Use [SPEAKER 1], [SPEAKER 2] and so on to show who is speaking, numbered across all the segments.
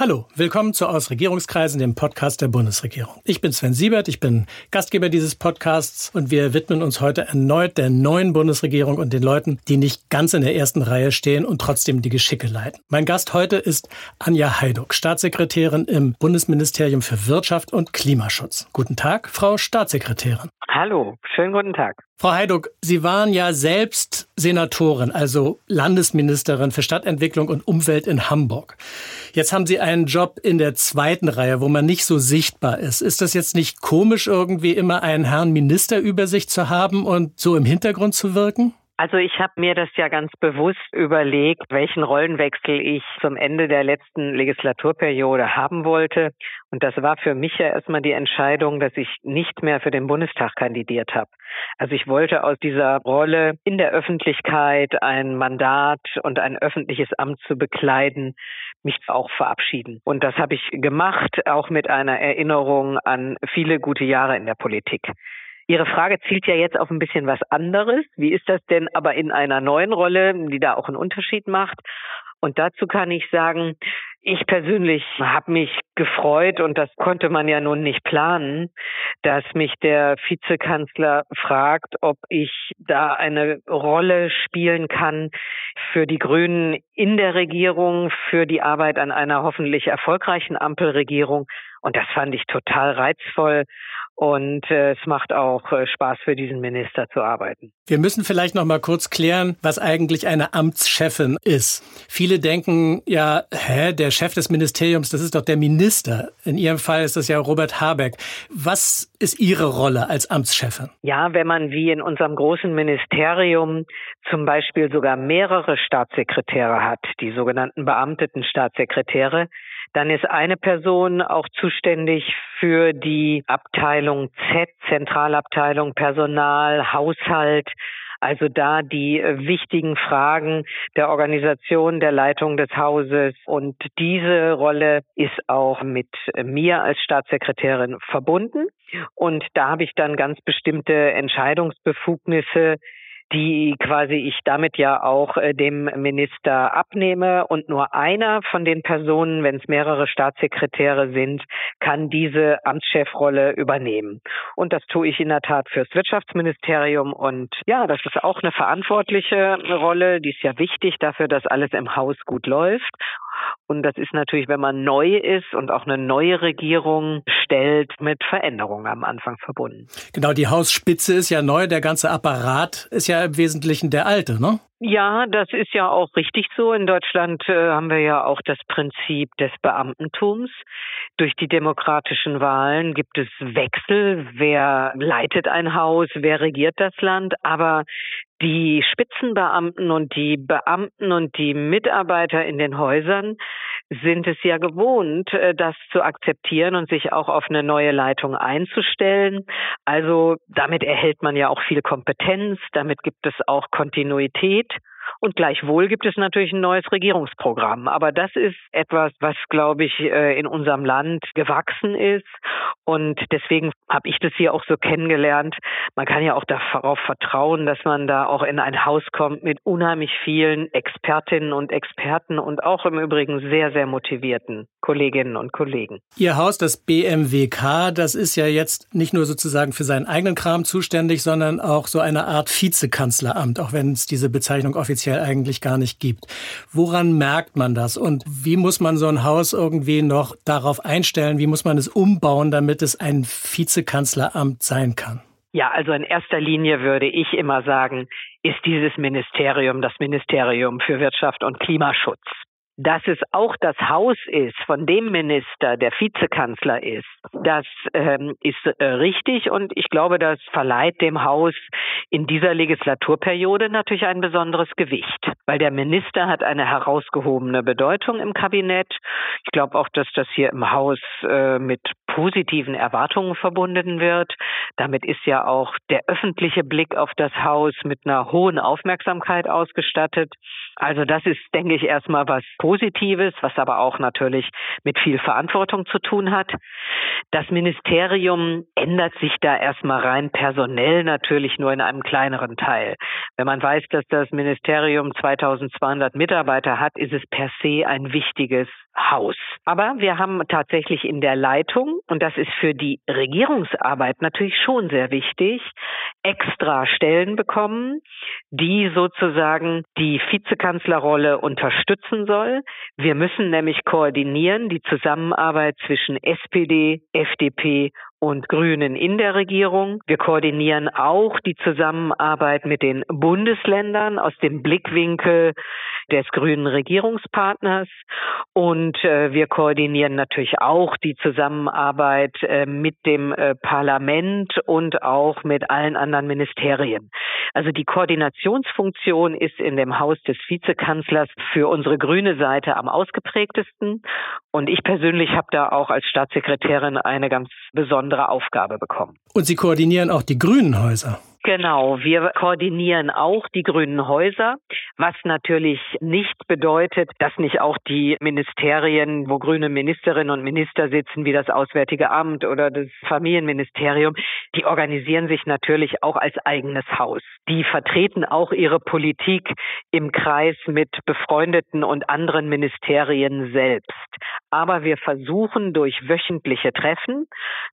[SPEAKER 1] Hallo, willkommen zu Aus Regierungskreisen, dem Podcast der Bundesregierung. Ich bin Sven Siebert, ich bin Gastgeber dieses Podcasts und wir widmen uns heute erneut der neuen Bundesregierung und den Leuten, die nicht ganz in der ersten Reihe stehen und trotzdem die Geschicke leiten. Mein Gast heute ist Anja Heiduck, Staatssekretärin im Bundesministerium für Wirtschaft und Klimaschutz. Guten Tag, Frau Staatssekretärin.
[SPEAKER 2] Hallo, schönen guten Tag.
[SPEAKER 1] Frau Heiduck, Sie waren ja selbst Senatorin, also Landesministerin für Stadtentwicklung und Umwelt in Hamburg. Jetzt haben Sie einen Job in der zweiten Reihe, wo man nicht so sichtbar ist. Ist das jetzt nicht komisch, irgendwie immer einen Herrn Minister über sich zu haben und so im Hintergrund zu wirken?
[SPEAKER 2] Also ich habe mir das ja ganz bewusst überlegt, welchen Rollenwechsel ich zum Ende der letzten Legislaturperiode haben wollte. Und das war für mich ja erstmal die Entscheidung, dass ich nicht mehr für den Bundestag kandidiert habe. Also ich wollte aus dieser Rolle in der Öffentlichkeit ein Mandat und ein öffentliches Amt zu bekleiden, mich auch verabschieden. Und das habe ich gemacht, auch mit einer Erinnerung an viele gute Jahre in der Politik. Ihre Frage zielt ja jetzt auf ein bisschen was anderes. Wie ist das denn aber in einer neuen Rolle, die da auch einen Unterschied macht? Und dazu kann ich sagen, ich persönlich habe mich gefreut und das konnte man ja nun nicht planen, dass mich der Vizekanzler fragt, ob ich da eine Rolle spielen kann für die Grünen in der Regierung, für die Arbeit an einer hoffentlich erfolgreichen Ampelregierung. Und das fand ich total reizvoll und äh, es macht auch äh, Spaß für diesen Minister zu arbeiten.
[SPEAKER 1] Wir müssen vielleicht noch mal kurz klären, was eigentlich eine Amtschefin ist. Viele denken ja, hä, der Chef des Ministeriums, das ist doch der Minister. In Ihrem Fall ist das ja Robert Habeck. Was ist Ihre Rolle als Amtschefin?
[SPEAKER 2] Ja, wenn man wie in unserem großen Ministerium zum Beispiel sogar mehrere Staatssekretäre hat, die sogenannten beamteten Staatssekretäre, dann ist eine Person auch zuständig für die Abteilung Z, Zentralabteilung Personal, Haushalt, also da die äh, wichtigen Fragen der Organisation, der Leitung des Hauses. Und diese Rolle ist auch mit mir als Staatssekretärin verbunden. Und da habe ich dann ganz bestimmte Entscheidungsbefugnisse, die quasi ich damit ja auch äh, dem Minister abnehme. Und nur einer von den Personen, wenn es mehrere Staatssekretäre sind, kann diese Amtschefrolle übernehmen. Und das tue ich in der Tat fürs Wirtschaftsministerium. Und ja, das ist auch eine verantwortliche Rolle. Die ist ja wichtig dafür, dass alles im Haus gut läuft. Und das ist natürlich, wenn man neu ist und auch eine neue Regierung stellt, mit Veränderungen am Anfang verbunden.
[SPEAKER 1] Genau, die Hausspitze ist ja neu, der ganze Apparat ist ja im Wesentlichen der alte, ne?
[SPEAKER 2] Ja, das ist ja auch richtig so. In Deutschland äh, haben wir ja auch das Prinzip des Beamtentums. Durch die demokratischen Wahlen gibt es Wechsel. Wer leitet ein Haus? Wer regiert das Land? Aber die Spitzenbeamten und die Beamten und die Mitarbeiter in den Häusern sind es ja gewohnt, äh, das zu akzeptieren und sich auch auf eine neue Leitung einzustellen. Also damit erhält man ja auch viel Kompetenz, damit gibt es auch Kontinuität. Und gleichwohl gibt es natürlich ein neues Regierungsprogramm. Aber das ist etwas, was, glaube ich, äh, in unserem Land gewachsen ist. Und deswegen habe ich das hier auch so kennengelernt. Man kann ja auch darauf vertrauen, dass man da auch in ein Haus kommt mit unheimlich vielen Expertinnen und Experten und auch im Übrigen sehr, sehr motivierten Kolleginnen und Kollegen.
[SPEAKER 1] Ihr Haus, das BMWK, das ist ja jetzt nicht nur sozusagen für seinen eigenen Kram zuständig, sondern auch so eine Art Vizekanzleramt, auch wenn es diese Bezeichnung offiziell eigentlich gar nicht gibt. Woran merkt man das und wie muss man so ein Haus irgendwie noch darauf einstellen? Wie muss man es umbauen, damit es ein Vizekanzleramt sein kann?
[SPEAKER 2] Ja, also in erster Linie würde ich immer sagen, ist dieses Ministerium das Ministerium für Wirtschaft und Klimaschutz. Dass es auch das Haus ist, von dem Minister der Vizekanzler ist, das ähm, ist äh, richtig und ich glaube, das verleiht dem Haus in dieser Legislaturperiode natürlich ein besonderes Gewicht, weil der Minister hat eine herausgehobene Bedeutung im Kabinett. Ich glaube auch, dass das hier im Haus äh, mit positiven Erwartungen verbunden wird. Damit ist ja auch der öffentliche Blick auf das Haus mit einer hohen Aufmerksamkeit ausgestattet. Also das ist, denke ich, erstmal was Positives, was aber auch natürlich mit viel Verantwortung zu tun hat. Das Ministerium ändert sich da erstmal rein personell natürlich nur in einem kleineren Teil. Wenn man weiß, dass das Ministerium 2200 Mitarbeiter hat, ist es per se ein wichtiges Haus. Aber wir haben tatsächlich in der Leitung, und das ist für die Regierungsarbeit natürlich schon sehr wichtig, extra Stellen bekommen, die sozusagen die Vizekanzlerrolle unterstützen soll. Wir müssen nämlich koordinieren die Zusammenarbeit zwischen SPD, FDP und Grünen in der Regierung. Wir koordinieren auch die Zusammenarbeit mit den Bundesländern aus dem Blickwinkel des grünen Regierungspartners. Und äh, wir koordinieren natürlich auch die Zusammenarbeit äh, mit dem äh, Parlament und auch mit allen anderen Ministerien. Also die Koordinationsfunktion ist in dem Haus des Vizekanzlers für unsere grüne Seite am ausgeprägtesten. Und ich persönlich habe da auch als Staatssekretärin eine ganz besondere Aufgabe bekommen.
[SPEAKER 1] Und Sie koordinieren auch die grünen Häuser.
[SPEAKER 2] Genau, wir koordinieren auch die grünen Häuser, was natürlich nicht bedeutet, dass nicht auch die Ministerien, wo grüne Ministerinnen und Minister sitzen, wie das Auswärtige Amt oder das Familienministerium, die organisieren sich natürlich auch als eigenes Haus. Die vertreten auch ihre Politik im Kreis mit befreundeten und anderen Ministerien selbst. Aber wir versuchen durch wöchentliche Treffen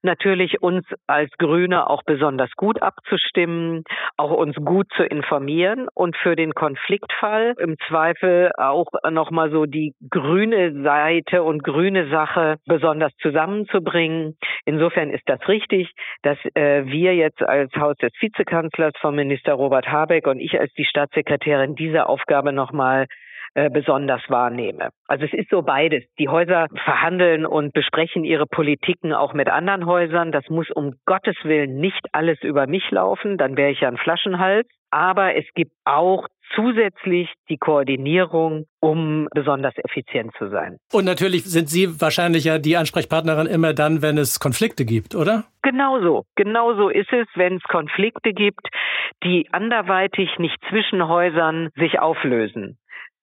[SPEAKER 2] natürlich uns als Grüne auch besonders gut abzustimmen auch uns gut zu informieren und für den Konfliktfall im Zweifel auch nochmal so die grüne Seite und grüne Sache besonders zusammenzubringen. Insofern ist das richtig, dass äh, wir jetzt als Haus des Vizekanzlers von Minister Robert Habeck und ich als die Staatssekretärin diese Aufgabe nochmal äh, besonders wahrnehme. Also es ist so beides. Die Häuser verhandeln und besprechen ihre Politiken auch mit anderen Häusern. Das muss um Gottes Willen nicht alles über mich laufen, dann wäre ich ja ein Flaschenhals. Aber es gibt auch zusätzlich die Koordinierung, um besonders effizient zu sein.
[SPEAKER 1] Und natürlich sind Sie wahrscheinlich ja die Ansprechpartnerin immer dann, wenn es Konflikte gibt, oder?
[SPEAKER 2] Genauso. Genauso ist es, wenn es Konflikte gibt, die anderweitig nicht zwischen Häusern sich auflösen.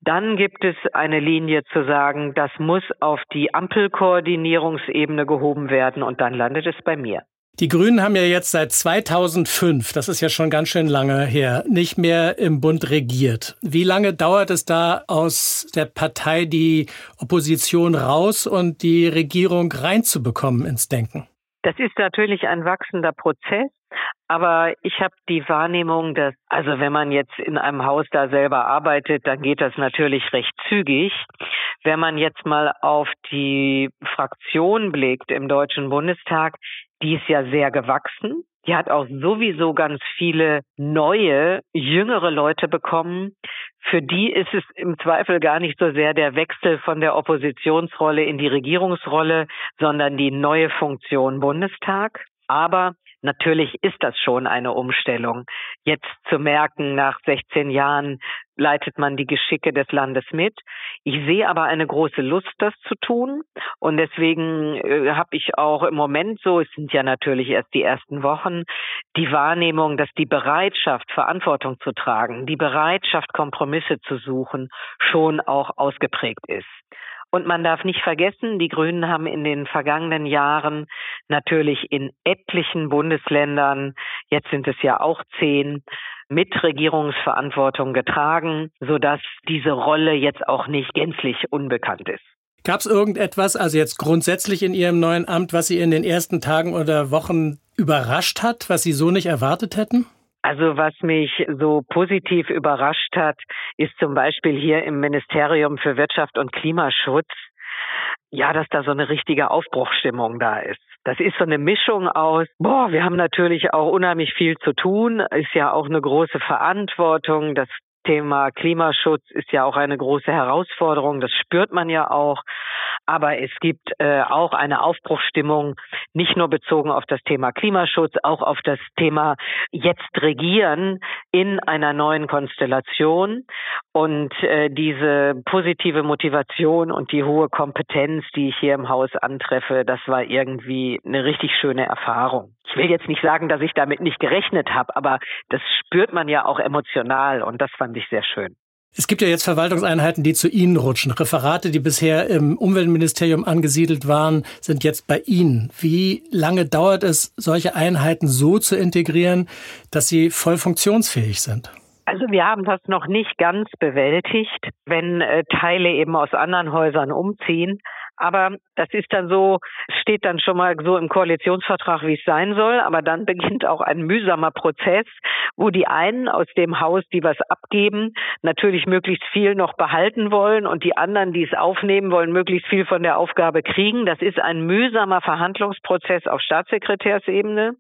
[SPEAKER 2] Dann gibt es eine Linie zu sagen, das muss auf die Ampelkoordinierungsebene gehoben werden und dann landet es bei mir.
[SPEAKER 1] Die Grünen haben ja jetzt seit 2005, das ist ja schon ganz schön lange her, nicht mehr im Bund regiert. Wie lange dauert es da aus der Partei die Opposition raus und die Regierung reinzubekommen ins Denken?
[SPEAKER 2] Das ist natürlich ein wachsender Prozess. Aber ich habe die Wahrnehmung, dass, also wenn man jetzt in einem Haus da selber arbeitet, dann geht das natürlich recht zügig. Wenn man jetzt mal auf die Fraktion blickt im Deutschen Bundestag, die ist ja sehr gewachsen. Die hat auch sowieso ganz viele neue, jüngere Leute bekommen. Für die ist es im Zweifel gar nicht so sehr der Wechsel von der Oppositionsrolle in die Regierungsrolle, sondern die neue Funktion Bundestag. Aber Natürlich ist das schon eine Umstellung. Jetzt zu merken, nach 16 Jahren leitet man die Geschicke des Landes mit. Ich sehe aber eine große Lust, das zu tun. Und deswegen äh, habe ich auch im Moment so, es sind ja natürlich erst die ersten Wochen, die Wahrnehmung, dass die Bereitschaft, Verantwortung zu tragen, die Bereitschaft, Kompromisse zu suchen, schon auch ausgeprägt ist. Und man darf nicht vergessen, die Grünen haben in den vergangenen Jahren natürlich in etlichen Bundesländern, jetzt sind es ja auch zehn, mit Regierungsverantwortung getragen, sodass diese Rolle jetzt auch nicht gänzlich unbekannt ist.
[SPEAKER 1] Gab es irgendetwas, also jetzt grundsätzlich in Ihrem neuen Amt, was Sie in den ersten Tagen oder Wochen überrascht hat, was Sie so nicht erwartet hätten?
[SPEAKER 2] Also was mich so positiv überrascht hat, ist zum Beispiel hier im Ministerium für Wirtschaft und Klimaschutz, ja, dass da so eine richtige Aufbruchstimmung da ist. Das ist so eine Mischung aus, boah, wir haben natürlich auch unheimlich viel zu tun, ist ja auch eine große Verantwortung, das Thema Klimaschutz ist ja auch eine große Herausforderung, das spürt man ja auch. Aber es gibt äh, auch eine Aufbruchsstimmung, nicht nur bezogen auf das Thema Klimaschutz, auch auf das Thema jetzt regieren in einer neuen Konstellation. Und äh, diese positive Motivation und die hohe Kompetenz, die ich hier im Haus antreffe, das war irgendwie eine richtig schöne Erfahrung. Ich will jetzt nicht sagen, dass ich damit nicht gerechnet habe, aber das spürt man ja auch emotional und das fand ich sehr schön.
[SPEAKER 1] Es gibt ja jetzt Verwaltungseinheiten, die zu Ihnen rutschen. Referate, die bisher im Umweltministerium angesiedelt waren, sind jetzt bei Ihnen. Wie lange dauert es, solche Einheiten so zu integrieren, dass sie voll funktionsfähig sind?
[SPEAKER 2] Also wir haben das noch nicht ganz bewältigt, wenn äh, Teile eben aus anderen Häusern umziehen. Aber das ist dann so, steht dann schon mal so im Koalitionsvertrag, wie es sein soll. Aber dann beginnt auch ein mühsamer Prozess, wo die einen aus dem Haus, die was abgeben, natürlich möglichst viel noch behalten wollen und die anderen, die es aufnehmen wollen, möglichst viel von der Aufgabe kriegen. Das ist ein mühsamer Verhandlungsprozess auf Staatssekretärsebene.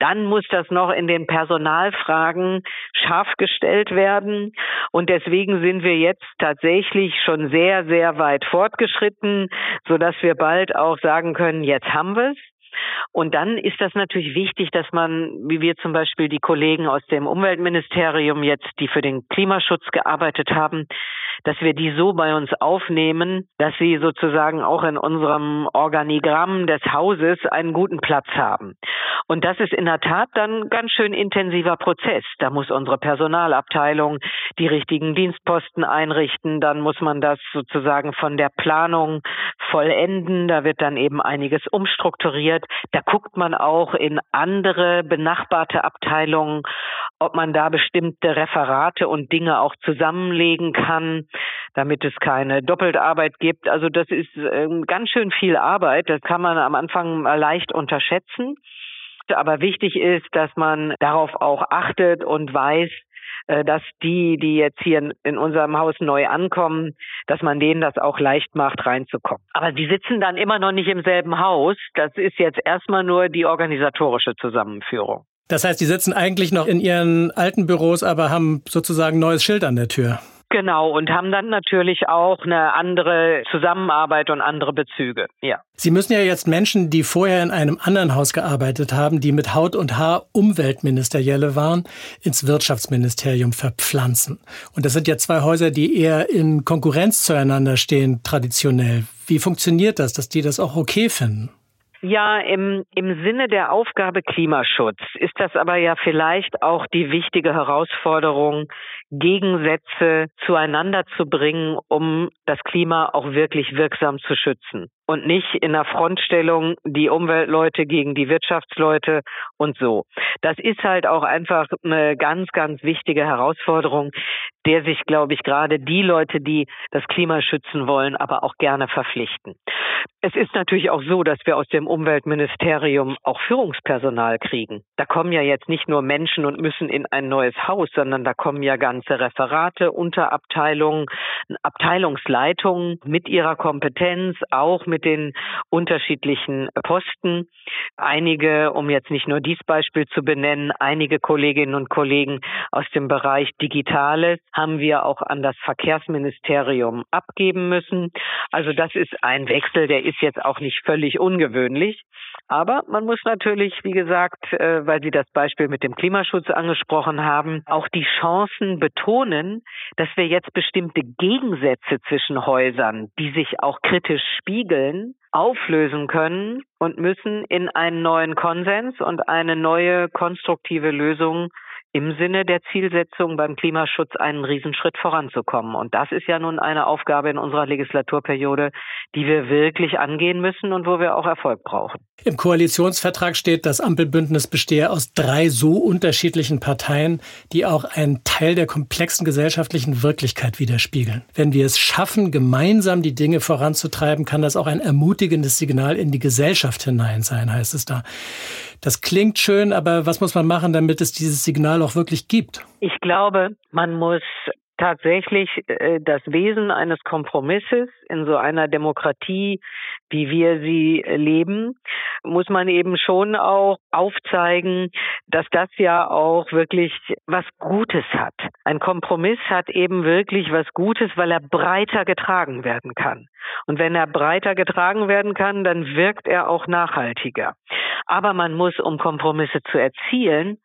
[SPEAKER 2] Dann muss das noch in den Personalfragen scharf gestellt werden. Und deswegen sind wir jetzt tatsächlich schon sehr, sehr weit fortgeschritten so dass wir bald auch sagen können, jetzt haben wir es. Und dann ist das natürlich wichtig, dass man, wie wir zum Beispiel die Kollegen aus dem Umweltministerium jetzt, die für den Klimaschutz gearbeitet haben, dass wir die so bei uns aufnehmen, dass sie sozusagen auch in unserem Organigramm des Hauses einen guten Platz haben. Und das ist in der Tat dann ganz schön intensiver Prozess. Da muss unsere Personalabteilung die richtigen Dienstposten einrichten, dann muss man das sozusagen von der Planung vollenden, da wird dann eben einiges umstrukturiert. Da guckt man auch in andere benachbarte Abteilungen, ob man da bestimmte Referate und Dinge auch zusammenlegen kann, damit es keine Doppeltarbeit gibt. Also das ist äh, ganz schön viel Arbeit. Das kann man am Anfang leicht unterschätzen. Aber wichtig ist, dass man darauf auch achtet und weiß, dass die, die jetzt hier in unserem Haus neu ankommen, dass man denen das auch leicht macht, reinzukommen. Aber die sitzen dann immer noch nicht im selben Haus. Das ist jetzt erstmal nur die organisatorische Zusammenführung.
[SPEAKER 1] Das heißt, die sitzen eigentlich noch in ihren alten Büros, aber haben sozusagen neues Schild an der Tür.
[SPEAKER 2] Genau, und haben dann natürlich auch eine andere Zusammenarbeit und andere Bezüge, ja.
[SPEAKER 1] Sie müssen ja jetzt Menschen, die vorher in einem anderen Haus gearbeitet haben, die mit Haut und Haar Umweltministerielle waren, ins Wirtschaftsministerium verpflanzen. Und das sind ja zwei Häuser, die eher in Konkurrenz zueinander stehen, traditionell. Wie funktioniert das, dass die das auch okay finden?
[SPEAKER 2] Ja, im, im Sinne der Aufgabe Klimaschutz ist das aber ja vielleicht auch die wichtige Herausforderung, Gegensätze zueinander zu bringen, um das Klima auch wirklich wirksam zu schützen und nicht in der Frontstellung die Umweltleute gegen die Wirtschaftsleute und so. Das ist halt auch einfach eine ganz, ganz wichtige Herausforderung, der sich, glaube ich, gerade die Leute, die das Klima schützen wollen, aber auch gerne verpflichten. Es ist natürlich auch so, dass wir aus dem Umweltministerium auch Führungspersonal kriegen. Da kommen ja jetzt nicht nur Menschen und müssen in ein neues Haus, sondern da kommen ja ganze Referate, Unterabteilungen, Abteilungsleitungen mit ihrer Kompetenz, auch mit den unterschiedlichen Posten. Einige, um jetzt nicht nur dieses Beispiel zu benennen, einige Kolleginnen und Kollegen aus dem Bereich Digitales haben wir auch an das Verkehrsministerium abgeben müssen. Also das ist ein Wechsel, der ist jetzt auch nicht völlig ungewöhnlich. Aber man muss natürlich, wie gesagt, äh, weil Sie das Beispiel mit dem Klimaschutz angesprochen haben, auch die Chancen betonen, dass wir jetzt bestimmte Gegensätze zwischen Häusern, die sich auch kritisch spiegeln, auflösen können und müssen in einen neuen Konsens und eine neue konstruktive Lösung im Sinne der Zielsetzung beim Klimaschutz einen Riesenschritt voranzukommen. Und das ist ja nun eine Aufgabe in unserer Legislaturperiode, die wir wirklich angehen müssen und wo wir auch Erfolg brauchen.
[SPEAKER 1] Im Koalitionsvertrag steht, das Ampelbündnis bestehe aus drei so unterschiedlichen Parteien, die auch einen Teil der komplexen gesellschaftlichen Wirklichkeit widerspiegeln. Wenn wir es schaffen, gemeinsam die Dinge voranzutreiben, kann das auch ein ermutigendes Signal in die Gesellschaft hinein sein, heißt es da. Das klingt schön, aber was muss man machen, damit es dieses Signal auch wirklich gibt?
[SPEAKER 2] Ich glaube, man muss tatsächlich äh, das Wesen eines Kompromisses in so einer Demokratie, wie wir sie leben, muss man eben schon auch aufzeigen, dass das ja auch wirklich was Gutes hat. Ein Kompromiss hat eben wirklich was Gutes, weil er breiter getragen werden kann. Und wenn er breiter getragen werden kann, dann wirkt er auch nachhaltiger. Aber man muss, um Kompromisse zu erzielen,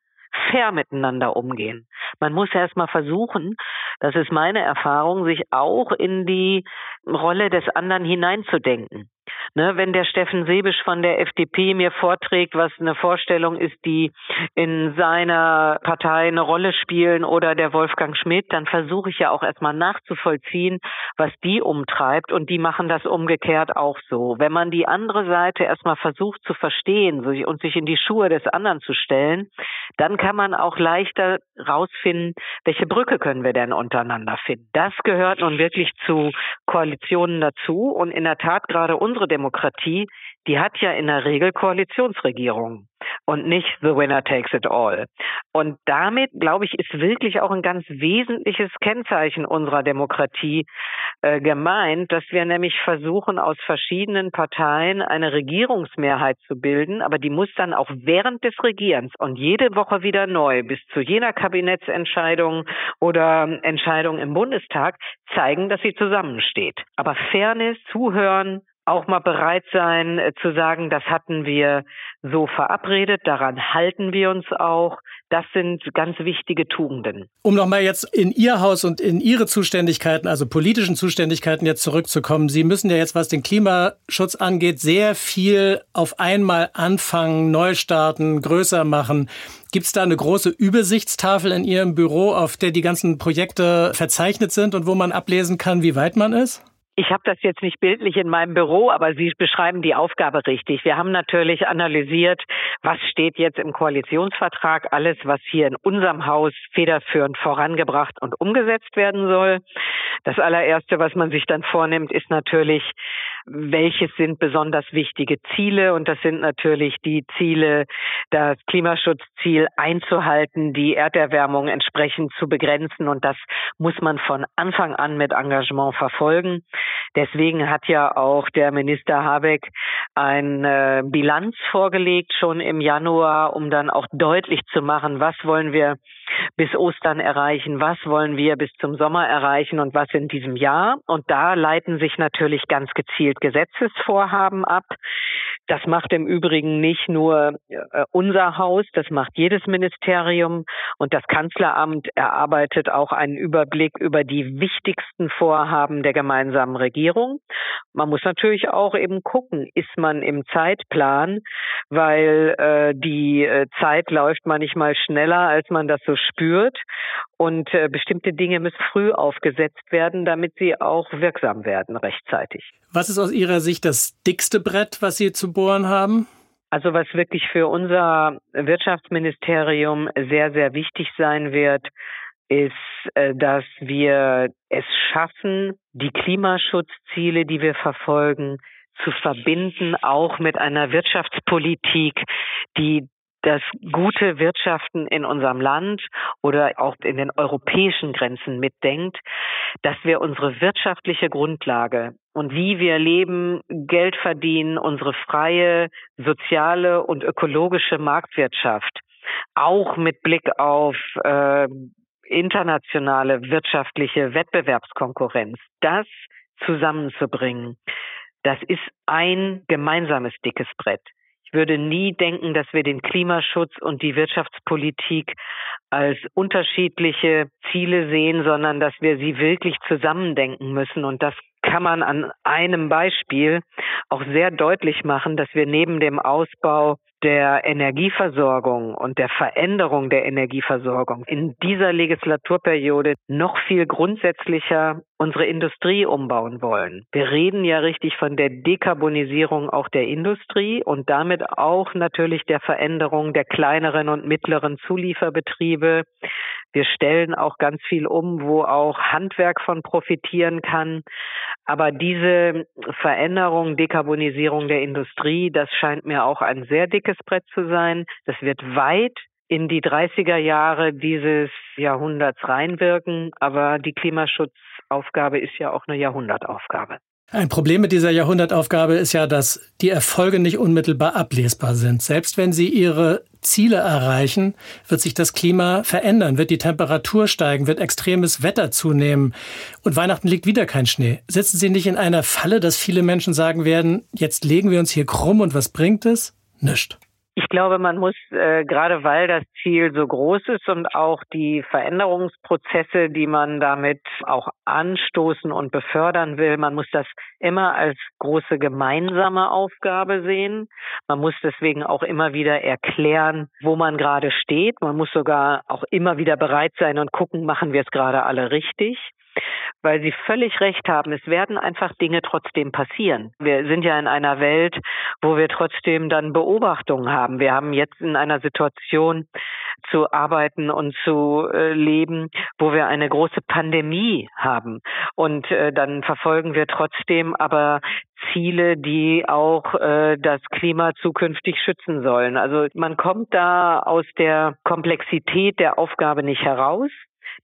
[SPEAKER 2] fair miteinander umgehen. Man muss erst mal versuchen, das ist meine Erfahrung, sich auch in die Rolle des anderen hineinzudenken. Ne, wenn der Steffen Sebisch von der FDP mir vorträgt, was eine Vorstellung ist, die in seiner Partei eine Rolle spielen oder der Wolfgang Schmidt, dann versuche ich ja auch erstmal nachzuvollziehen, was die umtreibt und die machen das umgekehrt auch so. Wenn man die andere Seite erstmal versucht zu verstehen und sich in die Schuhe des anderen zu stellen, dann kann man auch leichter rausfinden, welche Brücke können wir denn untereinander finden. Das gehört nun wirklich zu Koalitionen dazu und in der Tat gerade unsere Demokratie, die hat ja in der Regel Koalitionsregierungen und nicht the winner takes it all. Und damit, glaube ich, ist wirklich auch ein ganz wesentliches Kennzeichen unserer Demokratie äh, gemeint, dass wir nämlich versuchen, aus verschiedenen Parteien eine Regierungsmehrheit zu bilden, aber die muss dann auch während des Regierens und jede Woche wieder neu bis zu jener Kabinettsentscheidung oder Entscheidung im Bundestag zeigen, dass sie zusammensteht. Aber Fairness, Zuhören, auch mal bereit sein äh, zu sagen, das hatten wir so verabredet, daran halten wir uns auch. Das sind ganz wichtige Tugenden.
[SPEAKER 1] Um nochmal jetzt in Ihr Haus und in Ihre Zuständigkeiten, also politischen Zuständigkeiten jetzt zurückzukommen. Sie müssen ja jetzt, was den Klimaschutz angeht, sehr viel auf einmal anfangen, neu starten, größer machen. Gibt es da eine große Übersichtstafel in Ihrem Büro, auf der die ganzen Projekte verzeichnet sind und wo man ablesen kann, wie weit man ist?
[SPEAKER 2] Ich habe das jetzt nicht bildlich in meinem Büro, aber Sie beschreiben die Aufgabe richtig. Wir haben natürlich analysiert, was steht jetzt im Koalitionsvertrag, alles, was hier in unserem Haus federführend vorangebracht und umgesetzt werden soll. Das allererste, was man sich dann vornimmt, ist natürlich, welches sind besonders wichtige Ziele? Und das sind natürlich die Ziele, das Klimaschutzziel einzuhalten, die Erderwärmung entsprechend zu begrenzen. Und das muss man von Anfang an mit Engagement verfolgen. Deswegen hat ja auch der Minister Habeck eine Bilanz vorgelegt schon im Januar, um dann auch deutlich zu machen, was wollen wir bis Ostern erreichen, was wollen wir bis zum Sommer erreichen und was in diesem Jahr. Und da leiten sich natürlich ganz gezielt Gesetzesvorhaben ab. Das macht im Übrigen nicht nur äh, unser Haus, das macht jedes Ministerium und das Kanzleramt erarbeitet auch einen Überblick über die wichtigsten Vorhaben der gemeinsamen Regierung. Man muss natürlich auch eben gucken, ist man im Zeitplan, weil äh, die äh, Zeit läuft manchmal schneller, als man das so spürt und äh, bestimmte Dinge müssen früh aufgesetzt werden, damit sie auch wirksam werden rechtzeitig.
[SPEAKER 1] Was ist aus Ihrer Sicht das dickste Brett, was Sie zu bohren haben?
[SPEAKER 2] Also was wirklich für unser Wirtschaftsministerium sehr, sehr wichtig sein wird, ist, äh, dass wir es schaffen, die Klimaschutzziele, die wir verfolgen, zu verbinden, auch mit einer Wirtschaftspolitik, die das gute Wirtschaften in unserem Land oder auch in den europäischen Grenzen mitdenkt, dass wir unsere wirtschaftliche Grundlage und wie wir leben, Geld verdienen, unsere freie soziale und ökologische Marktwirtschaft, auch mit Blick auf äh, internationale wirtschaftliche Wettbewerbskonkurrenz, das zusammenzubringen, das ist ein gemeinsames dickes Brett würde nie denken, dass wir den Klimaschutz und die Wirtschaftspolitik als unterschiedliche Ziele sehen, sondern dass wir sie wirklich zusammendenken müssen. Und das kann man an einem Beispiel auch sehr deutlich machen, dass wir neben dem Ausbau der Energieversorgung und der Veränderung der Energieversorgung in dieser Legislaturperiode noch viel grundsätzlicher unsere Industrie umbauen wollen. Wir reden ja richtig von der Dekarbonisierung auch der Industrie und damit auch natürlich der Veränderung der kleineren und mittleren Zulieferbetriebe. Wir stellen auch ganz viel um, wo auch Handwerk von profitieren kann. Aber diese Veränderung, Dekarbonisierung der Industrie, das scheint mir auch ein sehr dickes Brett zu sein. Das wird weit in die 30er Jahre dieses Jahrhunderts reinwirken. Aber die Klimaschutzaufgabe ist ja auch eine Jahrhundertaufgabe.
[SPEAKER 1] Ein Problem mit dieser Jahrhundertaufgabe ist ja, dass die Erfolge nicht unmittelbar ablesbar sind. Selbst wenn Sie Ihre Ziele erreichen, wird sich das Klima verändern, wird die Temperatur steigen, wird extremes Wetter zunehmen und Weihnachten liegt wieder kein Schnee. Sitzen Sie nicht in einer Falle, dass viele Menschen sagen werden, jetzt legen wir uns hier krumm und was bringt es? Nischt.
[SPEAKER 2] Ich glaube, man muss äh, gerade weil das Ziel so groß ist und auch die Veränderungsprozesse, die man damit auch anstoßen und befördern will, man muss das immer als große gemeinsame Aufgabe sehen. Man muss deswegen auch immer wieder erklären, wo man gerade steht. Man muss sogar auch immer wieder bereit sein und gucken, machen wir es gerade alle richtig weil Sie völlig recht haben. Es werden einfach Dinge trotzdem passieren. Wir sind ja in einer Welt, wo wir trotzdem dann Beobachtungen haben. Wir haben jetzt in einer Situation zu arbeiten und zu äh, leben, wo wir eine große Pandemie haben. Und äh, dann verfolgen wir trotzdem aber Ziele, die auch äh, das Klima zukünftig schützen sollen. Also man kommt da aus der Komplexität der Aufgabe nicht heraus.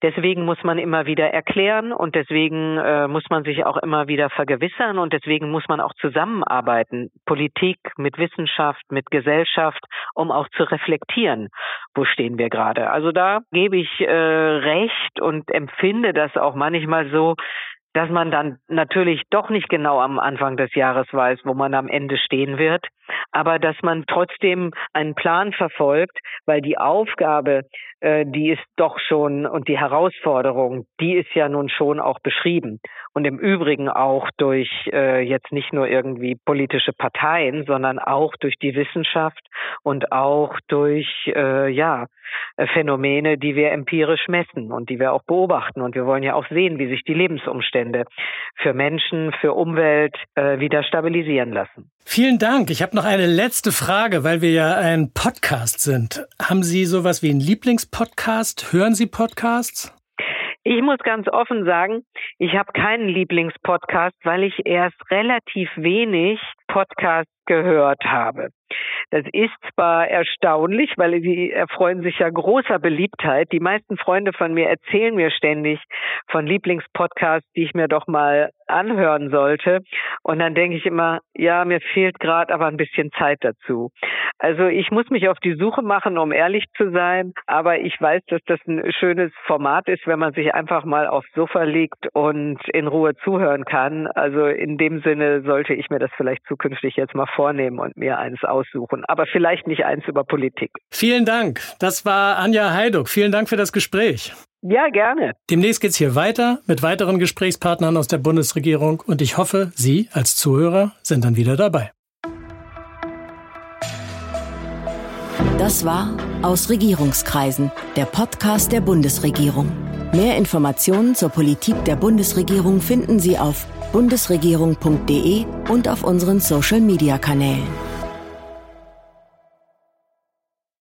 [SPEAKER 2] Deswegen muss man immer wieder erklären und deswegen äh, muss man sich auch immer wieder vergewissern und deswegen muss man auch zusammenarbeiten, Politik mit Wissenschaft, mit Gesellschaft, um auch zu reflektieren, wo stehen wir gerade. Also da gebe ich äh, recht und empfinde das auch manchmal so, dass man dann natürlich doch nicht genau am Anfang des Jahres weiß, wo man am Ende stehen wird, aber dass man trotzdem einen Plan verfolgt, weil die Aufgabe, äh, die ist doch schon und die Herausforderung, die ist ja nun schon auch beschrieben. Und im Übrigen auch durch äh, jetzt nicht nur irgendwie politische Parteien, sondern auch durch die Wissenschaft und auch durch äh, ja Phänomene, die wir empirisch messen und die wir auch beobachten. Und wir wollen ja auch sehen, wie sich die Lebensumstände für Menschen, für Umwelt äh, wieder stabilisieren lassen.
[SPEAKER 1] Vielen Dank. Ich habe noch eine letzte Frage, weil wir ja ein Podcast sind. Haben Sie sowas wie einen Lieblingspodcast? Hören Sie Podcasts?
[SPEAKER 2] Ich muss ganz offen sagen, ich habe keinen Lieblingspodcast, weil ich erst relativ wenig Podcasts gehört habe. Das ist zwar erstaunlich, weil sie erfreuen sich ja großer Beliebtheit. Die meisten Freunde von mir erzählen mir ständig von Lieblingspodcasts, die ich mir doch mal anhören sollte. Und dann denke ich immer, ja, mir fehlt gerade aber ein bisschen Zeit dazu. Also ich muss mich auf die Suche machen, um ehrlich zu sein. Aber ich weiß, dass das ein schönes Format ist, wenn man sich einfach mal aufs Sofa legt und in Ruhe zuhören kann. Also in dem Sinne sollte ich mir das vielleicht zukünftig jetzt mal vornehmen und mir eins aussuchen. Aber vielleicht nicht eins über Politik.
[SPEAKER 1] Vielen Dank. Das war Anja Heiduck. Vielen Dank für das Gespräch.
[SPEAKER 2] Ja, gerne.
[SPEAKER 1] Demnächst geht's hier weiter mit weiteren Gesprächspartnern aus der Bundesregierung und ich hoffe, Sie als Zuhörer sind dann wieder dabei.
[SPEAKER 3] Das war Aus Regierungskreisen, der Podcast der Bundesregierung. Mehr Informationen zur Politik der Bundesregierung finden Sie auf bundesregierung.de und auf unseren Social-Media-Kanälen.